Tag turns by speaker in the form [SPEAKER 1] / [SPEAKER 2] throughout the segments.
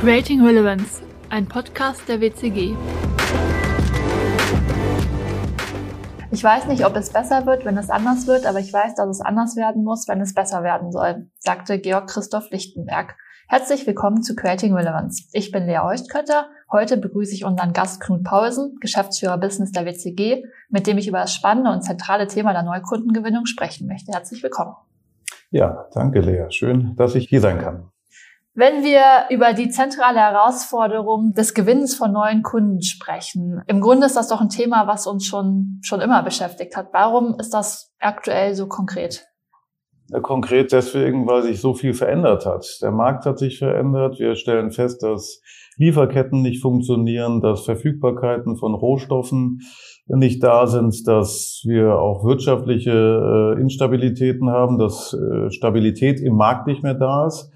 [SPEAKER 1] Creating Relevance, ein Podcast der WCG. Ich weiß nicht, ob es besser wird, wenn es anders wird, aber ich weiß, dass es anders werden muss, wenn es besser werden soll, sagte Georg Christoph Lichtenberg. Herzlich willkommen zu Creating Relevance. Ich bin Lea Heustkötter. Heute begrüße ich unseren Gast Knut Paulsen, Geschäftsführer Business der WCG, mit dem ich über das spannende und zentrale Thema der Neukundengewinnung sprechen möchte. Herzlich willkommen.
[SPEAKER 2] Ja, danke Lea. Schön, dass ich hier sein kann.
[SPEAKER 1] Wenn wir über die zentrale Herausforderung des Gewinns von neuen Kunden sprechen, im Grunde ist das doch ein Thema, was uns schon, schon immer beschäftigt hat. Warum ist das aktuell so konkret?
[SPEAKER 2] Konkret deswegen, weil sich so viel verändert hat. Der Markt hat sich verändert. Wir stellen fest, dass Lieferketten nicht funktionieren, dass Verfügbarkeiten von Rohstoffen nicht da sind, dass wir auch wirtschaftliche äh, Instabilitäten haben, dass äh, Stabilität im Markt nicht mehr da ist.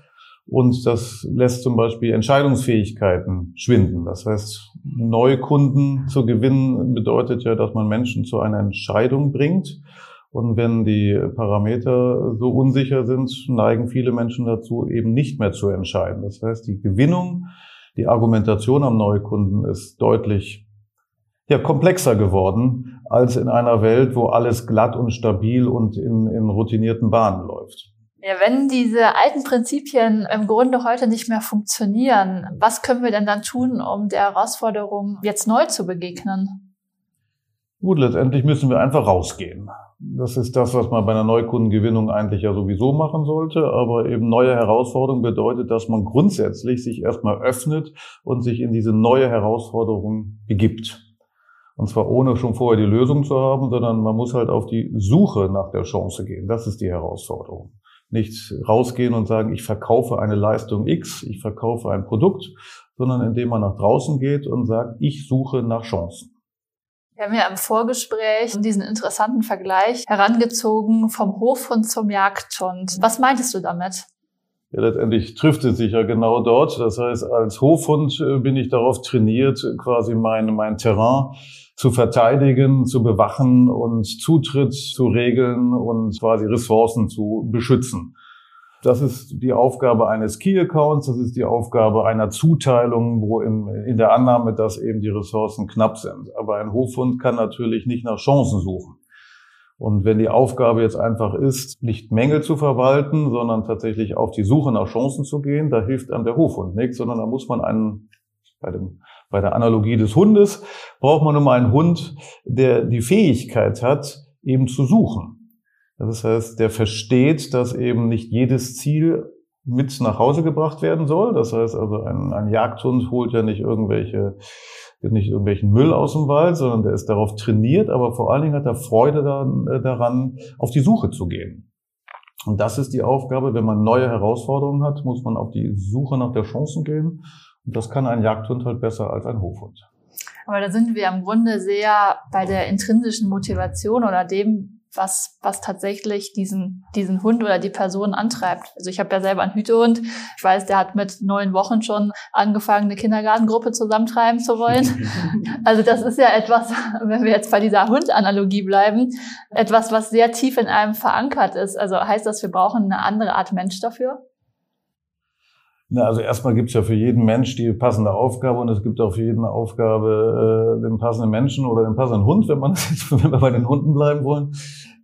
[SPEAKER 2] Und das lässt zum Beispiel Entscheidungsfähigkeiten schwinden. Das heißt, neue Kunden zu gewinnen bedeutet ja, dass man Menschen zu einer Entscheidung bringt. Und wenn die Parameter so unsicher sind, neigen viele Menschen dazu, eben nicht mehr zu entscheiden. Das heißt, die Gewinnung, die Argumentation am Neukunden ist deutlich ja, komplexer geworden als in einer Welt, wo alles glatt und stabil und in, in routinierten Bahnen läuft.
[SPEAKER 1] Ja, wenn diese alten Prinzipien im Grunde heute nicht mehr funktionieren, was können wir denn dann tun, um der Herausforderung jetzt neu zu begegnen?
[SPEAKER 2] Gut, letztendlich müssen wir einfach rausgehen. Das ist das, was man bei einer Neukundengewinnung eigentlich ja sowieso machen sollte. Aber eben neue Herausforderung bedeutet, dass man grundsätzlich sich erstmal öffnet und sich in diese neue Herausforderung begibt. Und zwar ohne schon vorher die Lösung zu haben, sondern man muss halt auf die Suche nach der Chance gehen. Das ist die Herausforderung nicht rausgehen und sagen, ich verkaufe eine Leistung X, ich verkaufe ein Produkt, sondern indem man nach draußen geht und sagt, ich suche nach Chancen.
[SPEAKER 1] Wir haben ja im Vorgespräch diesen interessanten Vergleich herangezogen vom Hofhund zum Jagdhund. Was meintest du damit?
[SPEAKER 2] Ja, letztendlich trifft es sich ja genau dort. Das heißt, als Hofhund äh, bin ich darauf trainiert, quasi mein, mein Terrain zu verteidigen, zu bewachen und Zutritt zu regeln und quasi Ressourcen zu beschützen. Das ist die Aufgabe eines Key Accounts, das ist die Aufgabe einer Zuteilung, wo in, in der Annahme, dass eben die Ressourcen knapp sind. Aber ein Hofhund kann natürlich nicht nach Chancen suchen. Und wenn die Aufgabe jetzt einfach ist, nicht Mängel zu verwalten, sondern tatsächlich auf die Suche nach Chancen zu gehen, da hilft einem der Hofhund nichts, sondern da muss man einen, bei dem bei der Analogie des Hundes braucht man mal einen Hund, der die Fähigkeit hat, eben zu suchen. Das heißt, der versteht, dass eben nicht jedes Ziel mit nach Hause gebracht werden soll. Das heißt also, ein, ein Jagdhund holt ja nicht irgendwelche nicht irgendwelchen Müll aus dem Wald, sondern der ist darauf trainiert, aber vor allen Dingen hat er Freude daran, äh, daran auf die Suche zu gehen. Und das ist die Aufgabe, wenn man neue Herausforderungen hat, muss man auf die Suche nach der Chancen gehen. Und das kann ein Jagdhund halt besser als ein Hofhund.
[SPEAKER 1] Aber da sind wir im Grunde sehr bei der intrinsischen Motivation oder dem, was, was tatsächlich diesen, diesen Hund oder die Person antreibt. Also ich habe ja selber einen Hütehund. Ich weiß, der hat mit neun Wochen schon angefangen, eine Kindergartengruppe zusammentreiben zu wollen. Also das ist ja etwas, wenn wir jetzt bei dieser Hundanalogie bleiben, etwas, was sehr tief in einem verankert ist. Also heißt das, wir brauchen eine andere Art Mensch dafür?
[SPEAKER 2] Na, also erstmal gibt es ja für jeden Mensch die passende Aufgabe und es gibt auch für jeden Aufgabe äh, den passenden Menschen oder den passenden Hund, wenn man wenn wir bei den Hunden bleiben wollen.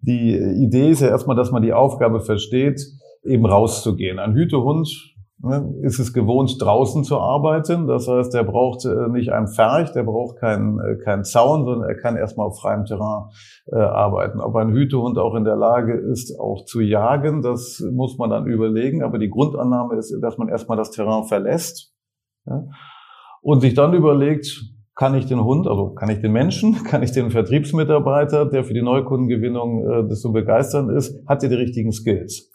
[SPEAKER 2] Die Idee ist ja erstmal, dass man die Aufgabe versteht, eben rauszugehen. Ein Hütehund Ne, ist es gewohnt, draußen zu arbeiten. Das heißt, er braucht äh, nicht einen Pferch, der braucht keinen, äh, keinen Zaun, sondern er kann erstmal auf freiem Terrain äh, arbeiten. Ob ein Hütehund auch in der Lage ist, auch zu jagen, das muss man dann überlegen. Aber die Grundannahme ist, dass man erstmal das Terrain verlässt ja, und sich dann überlegt, kann ich den Hund, also kann ich den Menschen, kann ich den Vertriebsmitarbeiter, der für die Neukundengewinnung äh, das so begeisternd ist, hat er die richtigen Skills.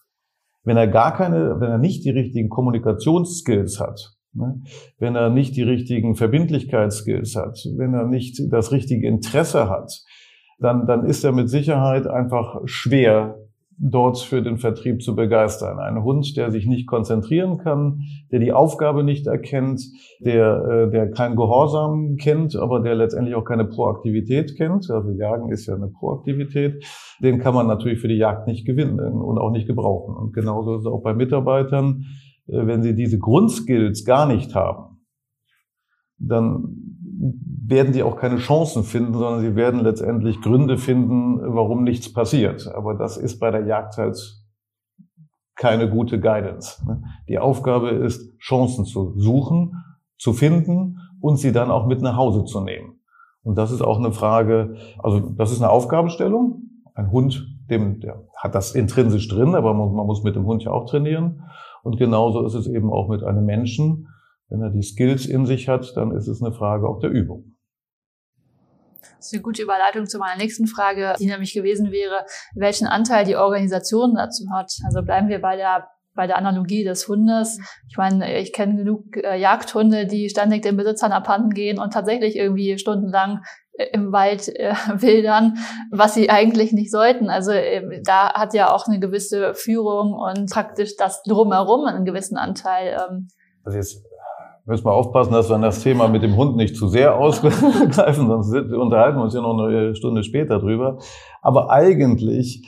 [SPEAKER 2] Wenn er gar keine, wenn er nicht die richtigen Kommunikationsskills hat, ne, wenn er nicht die richtigen Verbindlichkeitsskills hat, wenn er nicht das richtige Interesse hat, dann, dann ist er mit Sicherheit einfach schwer dort für den Vertrieb zu begeistern. Ein Hund, der sich nicht konzentrieren kann, der die Aufgabe nicht erkennt, der, äh, der kein Gehorsam kennt, aber der letztendlich auch keine Proaktivität kennt. Also Jagen ist ja eine Proaktivität. Den kann man natürlich für die Jagd nicht gewinnen und auch nicht gebrauchen. Und genauso ist es auch bei Mitarbeitern. äh, wenn sie diese Grundskills gar nicht haben, dann werden die auch keine Chancen finden, sondern sie werden letztendlich Gründe finden, warum nichts passiert. Aber das ist bei der Jagd halt keine gute Guidance. Ne? Die Aufgabe ist, Chancen zu suchen, zu finden und sie dann auch mit nach Hause zu nehmen. Und das ist auch eine Frage, also das ist eine Aufgabenstellung. Ein Hund, dem, der hat das intrinsisch drin, aber man, man muss mit dem Hund ja auch trainieren. Und genauso ist es eben auch mit einem Menschen. Wenn er die Skills in sich hat, dann ist es eine Frage auch der Übung.
[SPEAKER 1] Das ist eine gute Überleitung zu meiner nächsten Frage, die nämlich gewesen wäre, welchen Anteil die Organisation dazu hat. Also bleiben wir bei der bei der Analogie des Hundes. Ich meine, ich kenne genug äh, Jagdhunde, die ständig den Besitzern abhanden gehen und tatsächlich irgendwie stundenlang äh, im Wald äh, wildern, was sie eigentlich nicht sollten. Also äh, da hat ja auch eine gewisse Führung und praktisch das drumherum einen gewissen Anteil. Ähm,
[SPEAKER 2] also jetzt müssen wir aufpassen, dass wir das Thema mit dem Hund nicht zu sehr ausgreifen, sonst unterhalten wir uns ja noch eine Stunde später drüber. Aber eigentlich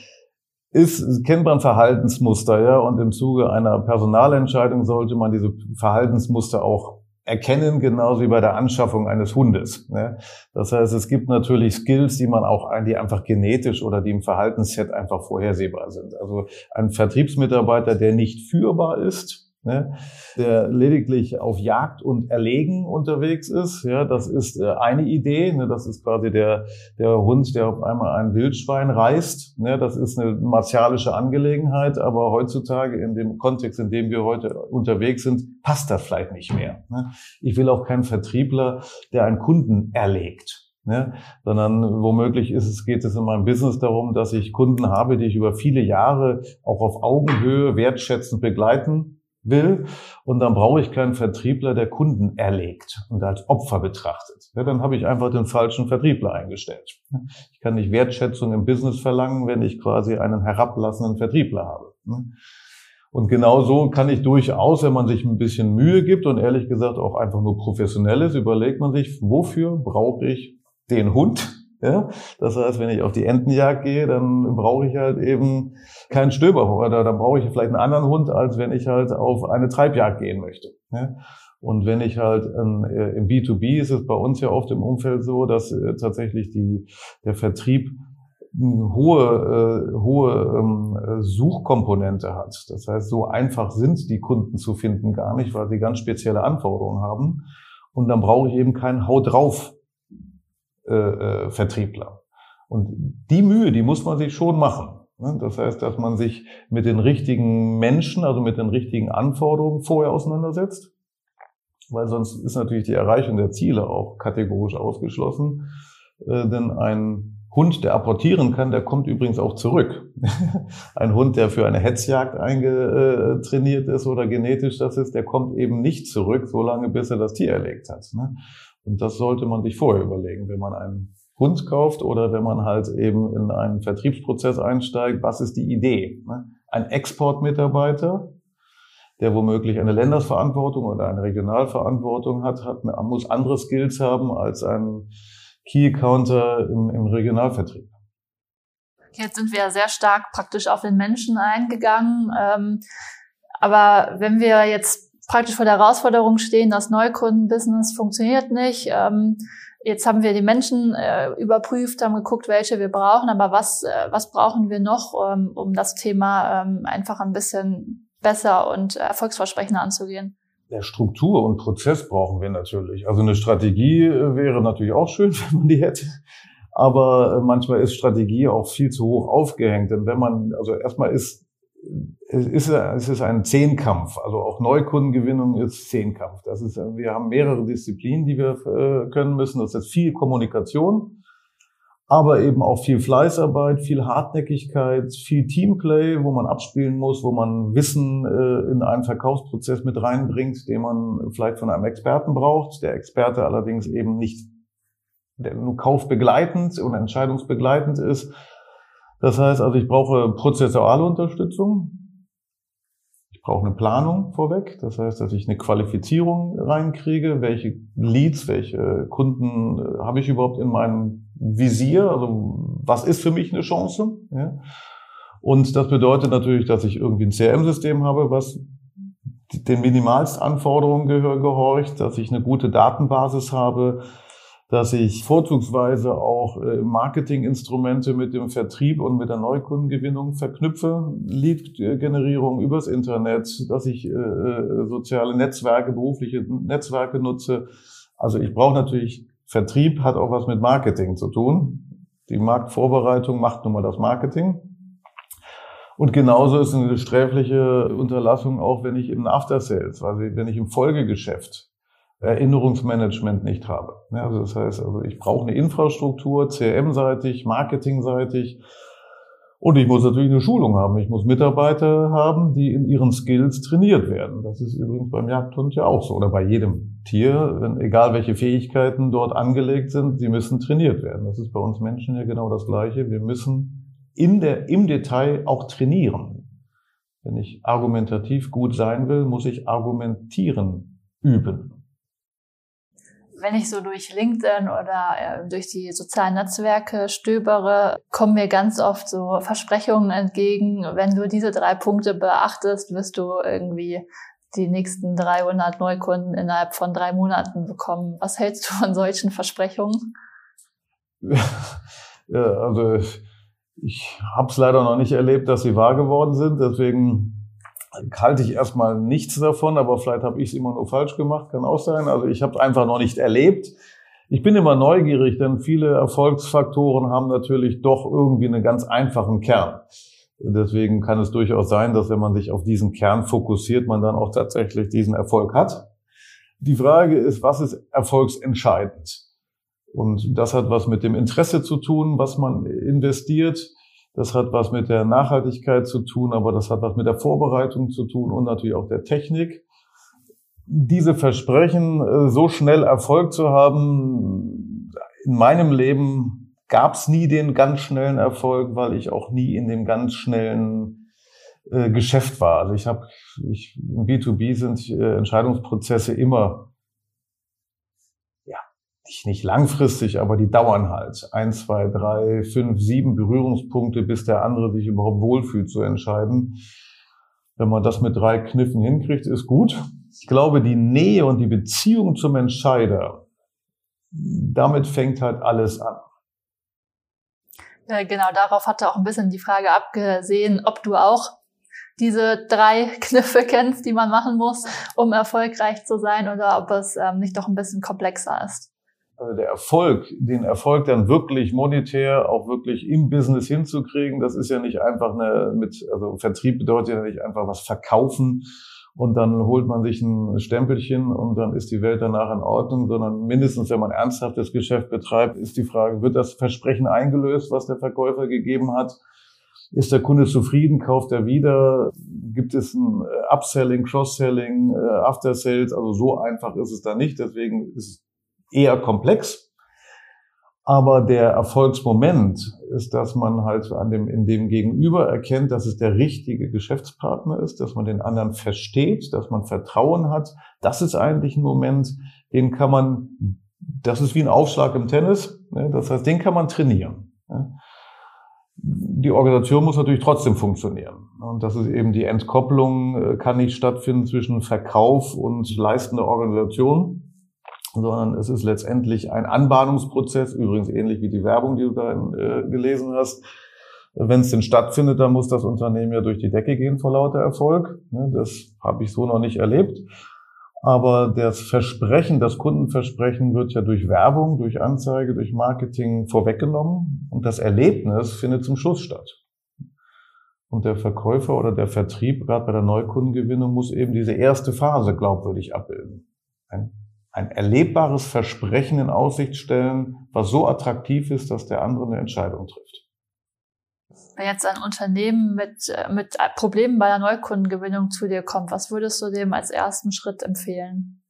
[SPEAKER 2] ist, kennt man Verhaltensmuster, ja, und im Zuge einer Personalentscheidung sollte man diese Verhaltensmuster auch erkennen, genauso wie bei der Anschaffung eines Hundes. Ne? Das heißt, es gibt natürlich Skills, die man auch, die einfach genetisch oder die im Verhaltensset einfach vorhersehbar sind. Also ein Vertriebsmitarbeiter, der nicht führbar ist, ne, der lediglich auf Jagd und Erlegen unterwegs ist. Ja, das ist äh, eine Idee. Ne, das ist quasi der, der Hund, der auf einmal ein Wildschwein reißt. Ne, das ist eine martialische Angelegenheit, aber heutzutage in dem Kontext, in dem wir heute unterwegs sind, passt das vielleicht nicht mehr. Ne. Ich will auch keinen Vertriebler, der einen Kunden erlegt. Ne? sondern womöglich ist es, geht es in meinem Business darum, dass ich Kunden habe, die ich über viele Jahre auch auf Augenhöhe wertschätzend begleiten will. Und dann brauche ich keinen Vertriebler, der Kunden erlegt und als Opfer betrachtet. Ja, dann habe ich einfach den falschen Vertriebler eingestellt. Ich kann nicht Wertschätzung im Business verlangen, wenn ich quasi einen herablassenden Vertriebler habe. Und genau so kann ich durchaus, wenn man sich ein bisschen Mühe gibt und ehrlich gesagt auch einfach nur professionell ist, überlegt man sich, wofür brauche ich den Hund? Ja? Das heißt, wenn ich auf die Entenjagd gehe, dann brauche ich halt eben keinen Stöber oder dann brauche ich vielleicht einen anderen Hund, als wenn ich halt auf eine Treibjagd gehen möchte. Ja? Und wenn ich halt äh, im B2B ist es bei uns ja oft im Umfeld so, dass äh, tatsächlich die, der Vertrieb eine hohe, äh, hohe ähm, Suchkomponente hat. Das heißt, so einfach sind die Kunden zu finden gar nicht, weil sie ganz spezielle Anforderungen haben. Und dann brauche ich eben keinen Hau drauf äh, äh, Vertriebler. Und die Mühe, die muss man sich schon machen. Ne? Das heißt, dass man sich mit den richtigen Menschen, also mit den richtigen Anforderungen vorher auseinandersetzt, weil sonst ist natürlich die Erreichung der Ziele auch kategorisch ausgeschlossen. Äh, denn ein Hund, der apportieren kann, der kommt übrigens auch zurück. ein Hund, der für eine Hetzjagd eingetrainiert ist oder genetisch das ist, der kommt eben nicht zurück, solange bis er das Tier erlegt hat. Und das sollte man sich vorher überlegen, wenn man einen Hund kauft oder wenn man halt eben in einen Vertriebsprozess einsteigt. Was ist die Idee? Ne? Ein Exportmitarbeiter, der womöglich eine Ländersverantwortung oder eine Regionalverantwortung hat, hat muss andere Skills haben als ein Key-Counter im, im Regionalvertrieb.
[SPEAKER 1] Jetzt sind wir sehr stark praktisch auf den Menschen eingegangen. Ähm, aber wenn wir jetzt praktisch vor der Herausforderung stehen, das Neukundenbusiness funktioniert nicht. Ähm, jetzt haben wir die Menschen äh, überprüft, haben geguckt, welche wir brauchen, aber was, äh, was brauchen wir noch, ähm, um das Thema ähm, einfach ein bisschen besser und erfolgsversprechender anzugehen?
[SPEAKER 2] Ja, Struktur und Prozess brauchen wir natürlich. Also eine Strategie äh, wäre natürlich auch schön, wenn man die hätte. Aber äh, manchmal ist Strategie auch viel zu hoch aufgehängt. Denn wenn man, also erstmal ist es ist, es ist ein Zehnkampf. Also auch Neukundengewinnung ist Zehnkampf. Das ist, wir haben mehrere Disziplinen, die wir äh, können müssen. Das ist viel Kommunikation, aber eben auch viel Fleißarbeit, viel Hartnäckigkeit, viel Teamplay, wo man abspielen muss, wo man Wissen äh, in einen Verkaufsprozess mit reinbringt, den man vielleicht von einem Experten braucht. Der Experte allerdings eben nicht der nur kaufbegleitend und entscheidungsbegleitend ist, das heißt also, ich brauche prozessuale Unterstützung. Ich brauche eine Planung vorweg. Das heißt, dass ich eine Qualifizierung reinkriege. Welche Leads, welche Kunden äh, habe ich überhaupt in meinem Visier? Also, was ist für mich eine Chance? Ja? Und das bedeutet natürlich, dass ich irgendwie ein CRM-System habe, was den Minimalstanforderungen gehorcht, dass ich eine gute Datenbasis habe, dass ich vorzugsweise auch äh, Marketinginstrumente mit dem Vertrieb und mit der Neukundengewinnung verknüpfe, Lead-Generierung übers Internet, dass ich äh, äh, soziale Netzwerke, berufliche Netzwerke nutze. Also ich brauche natürlich, Vertrieb hat auch was mit Marketing zu tun. Die Marktvorbereitung macht nun mal das Marketing. Und genauso ist eine sträfliche Unterlassung auch, wenn ich im After Sales, also wenn ich im Folgegeschäft Erinnerungsmanagement nicht habe. also das heißt, also ich brauche eine Infrastruktur, CRM-seitig, Marketing-seitig. Und ich muss natürlich eine Schulung haben. Ich muss Mitarbeiter haben, die in ihren Skills trainiert werden. Das ist übrigens beim Jagdhund ja auch so oder bei jedem Tier. Wenn, egal welche Fähigkeiten dort angelegt sind, sie müssen trainiert werden. Das ist bei uns Menschen ja genau das Gleiche. Wir müssen in der, im Detail auch trainieren. Wenn ich argumentativ gut sein will, muss ich argumentieren üben
[SPEAKER 1] wenn ich so durch LinkedIn oder äh, durch die sozialen Netzwerke stöbere, kommen mir ganz oft so Versprechungen entgegen. Wenn du diese drei Punkte beachtest, wirst du irgendwie die nächsten 300 Neukunden innerhalb von drei Monaten bekommen. Was hältst du von solchen Versprechungen?
[SPEAKER 2] Ja, also ich habe es leider noch nicht erlebt, dass sie wahr geworden sind. Deswegen halte ich erstmal nichts davon, aber vielleicht habe ich es immer nur falsch gemacht, kann auch sein. Also ich habe es einfach noch nicht erlebt. Ich bin immer neugierig, denn viele Erfolgsfaktoren haben natürlich doch irgendwie einen ganz einfachen Kern. Deswegen kann es durchaus sein, dass wenn man sich auf diesen Kern fokussiert, man dann auch tatsächlich diesen Erfolg hat. Die Frage ist, was ist erfolgsentscheidend? Und das hat was mit dem Interesse zu tun, was man investiert. Das hat was mit der Nachhaltigkeit zu tun, aber das hat was mit der Vorbereitung zu tun und natürlich auch der Technik. Diese Versprechen, äh, so schnell Erfolg zu haben, in meinem Leben gab es nie den ganz schnellen Erfolg, weil ich auch nie in dem ganz schnellen äh, Geschäft war. Also ich habe, ich, im B2B sind äh, Entscheidungsprozesse immer nicht, nicht langfristig, aber die dauern halt. Ein, zwei, drei, fünf, sieben Berührungspunkte, bis der andere sich überhaupt wohlfühlt zu entscheiden. Wenn man das mit drei Kniffen hinkriegt, ist gut. Ich glaube, die Nähe und die Beziehung zum Entscheider, damit fängt halt alles an.
[SPEAKER 1] Genau, darauf hatte auch ein bisschen die Frage abgesehen, ob du auch diese drei Kniffe kennst, die man machen muss, um erfolgreich zu sein, oder ob es ähm, nicht doch ein bisschen komplexer ist
[SPEAKER 2] also der Erfolg, den Erfolg dann wirklich monetär auch wirklich im Business hinzukriegen, das ist ja nicht einfach eine mit, also Vertrieb bedeutet ja nicht einfach was verkaufen und dann holt man sich ein Stempelchen und dann ist die Welt danach in Ordnung, sondern mindestens, wenn man ernsthaftes Geschäft betreibt, ist die Frage, wird das Versprechen eingelöst, was der Verkäufer gegeben hat? Ist der Kunde zufrieden? Kauft er wieder? Gibt es ein äh, Upselling, Cross-Selling, äh, After Sales? Also so einfach ist es da nicht. Deswegen ist eher komplex. Aber der Erfolgsmoment ist, dass man halt an dem, in dem Gegenüber erkennt, dass es der richtige Geschäftspartner ist, dass man den anderen versteht, dass man Vertrauen hat. Das ist eigentlich ein Moment, den kann man, das ist wie ein Aufschlag im Tennis. Ne? Das heißt, den kann man trainieren. Ne? Die Organisation muss natürlich trotzdem funktionieren. Und das ist eben die Entkopplung, äh, kann nicht stattfinden zwischen Verkauf und leistender Organisation sondern es ist letztendlich ein Anbahnungsprozess, übrigens ähnlich wie die Werbung, die du da äh, gelesen hast. Wenn es denn stattfindet, dann muss das Unternehmen ja durch die Decke gehen vor lauter Erfolg. Das habe ich so noch nicht erlebt. Aber das Versprechen, das Kundenversprechen wird ja durch Werbung, durch Anzeige, durch Marketing vorweggenommen und das Erlebnis findet zum Schluss statt. Und der Verkäufer oder der Vertrieb, gerade bei der Neukundengewinnung, muss eben diese erste Phase glaubwürdig abbilden. Ein erlebbares Versprechen in Aussicht stellen, was so attraktiv ist, dass der andere eine Entscheidung trifft.
[SPEAKER 1] Wenn jetzt ein Unternehmen mit, äh, mit Problemen bei der Neukundengewinnung zu dir kommt, was würdest du dem als ersten Schritt empfehlen?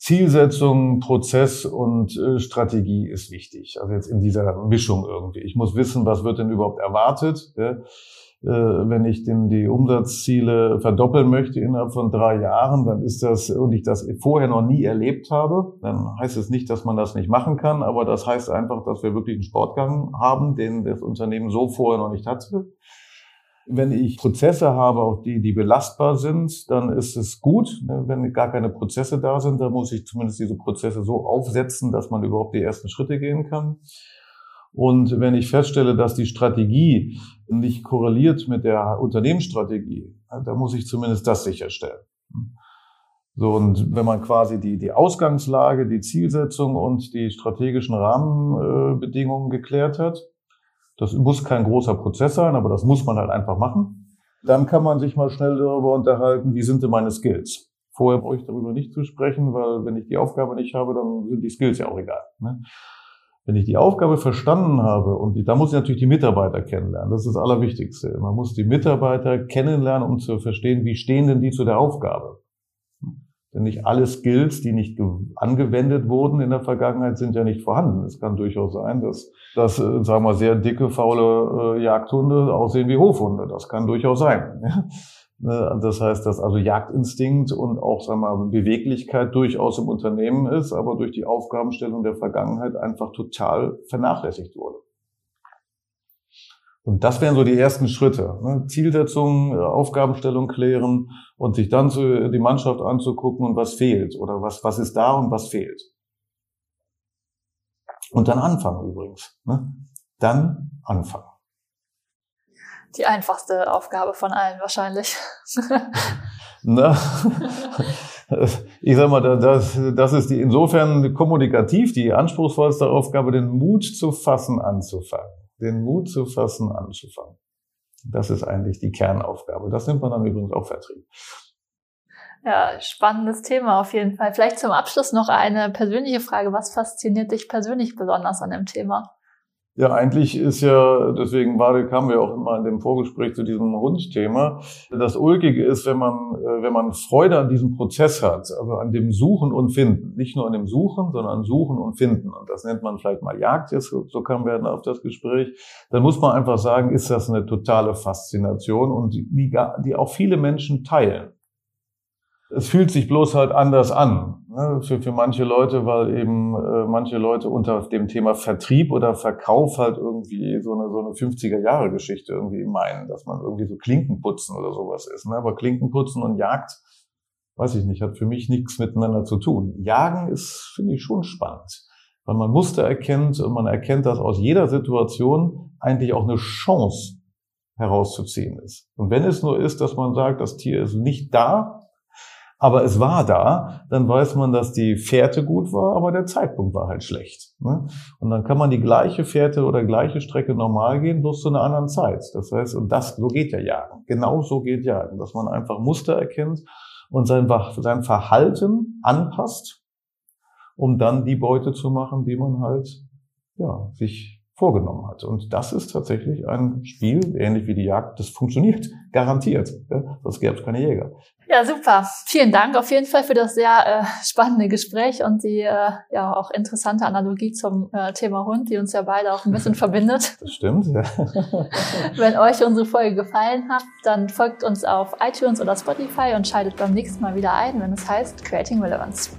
[SPEAKER 2] Zielsetzung, Prozess und äh, Strategie ist wichtig. Also jetzt in dieser Mischung irgendwie. Ich muss wissen, was wird denn überhaupt erwartet. Äh, wenn ich den, die Umsatzziele verdoppeln möchte innerhalb von drei Jahren, dann ist das, und ich das vorher noch nie erlebt habe, dann heißt es nicht, dass man das nicht machen kann, aber das heißt einfach, dass wir wirklich einen Sportgang haben, den das Unternehmen so vorher noch nicht hatte. Wenn ich Prozesse habe, auch die, die belastbar sind, dann ist es gut. Ne? Wenn gar keine Prozesse da sind, dann muss ich zumindest diese Prozesse so aufsetzen, dass man überhaupt die ersten Schritte gehen kann. Und wenn ich feststelle, dass die Strategie nicht korreliert mit der Unternehmensstrategie, dann muss ich zumindest das sicherstellen. So, und wenn man quasi die, die Ausgangslage, die Zielsetzung und die strategischen Rahmenbedingungen geklärt hat, das muss kein großer Prozess sein, aber das muss man halt einfach machen. Dann kann man sich mal schnell darüber unterhalten, wie sind denn meine Skills? Vorher brauche ich darüber nicht zu sprechen, weil wenn ich die Aufgabe nicht habe, dann sind die Skills ja auch egal. Ne? Wenn ich die Aufgabe verstanden habe, und da muss ich natürlich die Mitarbeiter kennenlernen, das ist das Allerwichtigste. Man muss die Mitarbeiter kennenlernen, um zu verstehen, wie stehen denn die zu der Aufgabe. Denn nicht alle Skills, die nicht angewendet wurden in der Vergangenheit, sind ja nicht vorhanden. Es kann durchaus sein, dass, dass äh, sagen wir, sehr dicke, faule äh, Jagdhunde aussehen wie Hofhunde. Das kann durchaus sein. Ne, das heißt, dass also Jagdinstinkt und auch sagen wir, Beweglichkeit durchaus im Unternehmen ist, aber durch die Aufgabenstellung der Vergangenheit einfach total vernachlässigt wurde. Und das wären so die ersten Schritte. Ne? Zielsetzung, äh, Aufgabenstellung klären und sich dann so die Mannschaft anzugucken und was fehlt oder was, was ist da und was fehlt. Und dann anfangen übrigens. Ne? Dann anfangen.
[SPEAKER 1] Die einfachste Aufgabe von allen wahrscheinlich.
[SPEAKER 2] Na, ich sag mal, das, das ist die insofern kommunikativ die anspruchsvollste Aufgabe, den Mut zu fassen, anzufangen den Mut zu fassen, anzufangen. Das ist eigentlich die Kernaufgabe. Das nimmt man dann übrigens auch Vertrieb.
[SPEAKER 1] Ja, spannendes Thema auf jeden Fall. Vielleicht zum Abschluss noch eine persönliche Frage. Was fasziniert dich persönlich besonders an dem Thema?
[SPEAKER 2] Ja, eigentlich ist ja, deswegen war, kamen wir auch immer in dem Vorgespräch zu diesem Hundthema. Das Ulkige ist, wenn man, äh, wenn man Freude an diesem Prozess hat, also an dem Suchen und Finden. Nicht nur an dem Suchen, sondern an Suchen und Finden. Und das nennt man vielleicht mal Jagd jetzt, so kamen wir auf das Gespräch. Dann muss man einfach sagen, ist das eine totale Faszination und die, die auch viele Menschen teilen es fühlt sich bloß halt anders an ne, für, für manche Leute, weil eben äh, manche Leute unter dem Thema Vertrieb oder Verkauf halt irgendwie so eine, so eine 50er-Jahre-Geschichte irgendwie meinen, dass man irgendwie so Klinkenputzen oder sowas ist. Ne? Aber Klinkenputzen und Jagd, weiß ich nicht, hat für mich nichts miteinander zu tun. Jagen ist, finde ich, schon spannend, weil man Muster erkennt und man erkennt, dass aus jeder Situation eigentlich auch eine Chance herauszuziehen ist. Und wenn es nur ist, dass man sagt, das Tier ist nicht da, aber es war da, dann weiß man, dass die Fährte gut war, aber der Zeitpunkt war halt schlecht. Ne? Und dann kann man die gleiche Fährte oder gleiche Strecke normal gehen, bloß zu einer anderen Zeit. Das heißt, und das, so geht ja Jagen. Genau so geht Jagen, dass man einfach Muster erkennt und sein, sein Verhalten anpasst, um dann die Beute zu machen, die man halt, ja, sich vorgenommen hat. Und das ist tatsächlich ein Spiel, ähnlich wie die Jagd, das funktioniert, garantiert. Ja, sonst gäbe es keine Jäger.
[SPEAKER 1] Ja, super. Vielen Dank auf jeden Fall für das sehr äh, spannende Gespräch und die äh, ja auch interessante Analogie zum äh, Thema Hund, die uns ja beide auch ein bisschen verbindet.
[SPEAKER 2] Das stimmt, ja.
[SPEAKER 1] Wenn euch unsere Folge gefallen hat, dann folgt uns auf iTunes oder Spotify und schaltet beim nächsten Mal wieder ein, wenn es heißt Creating Relevance.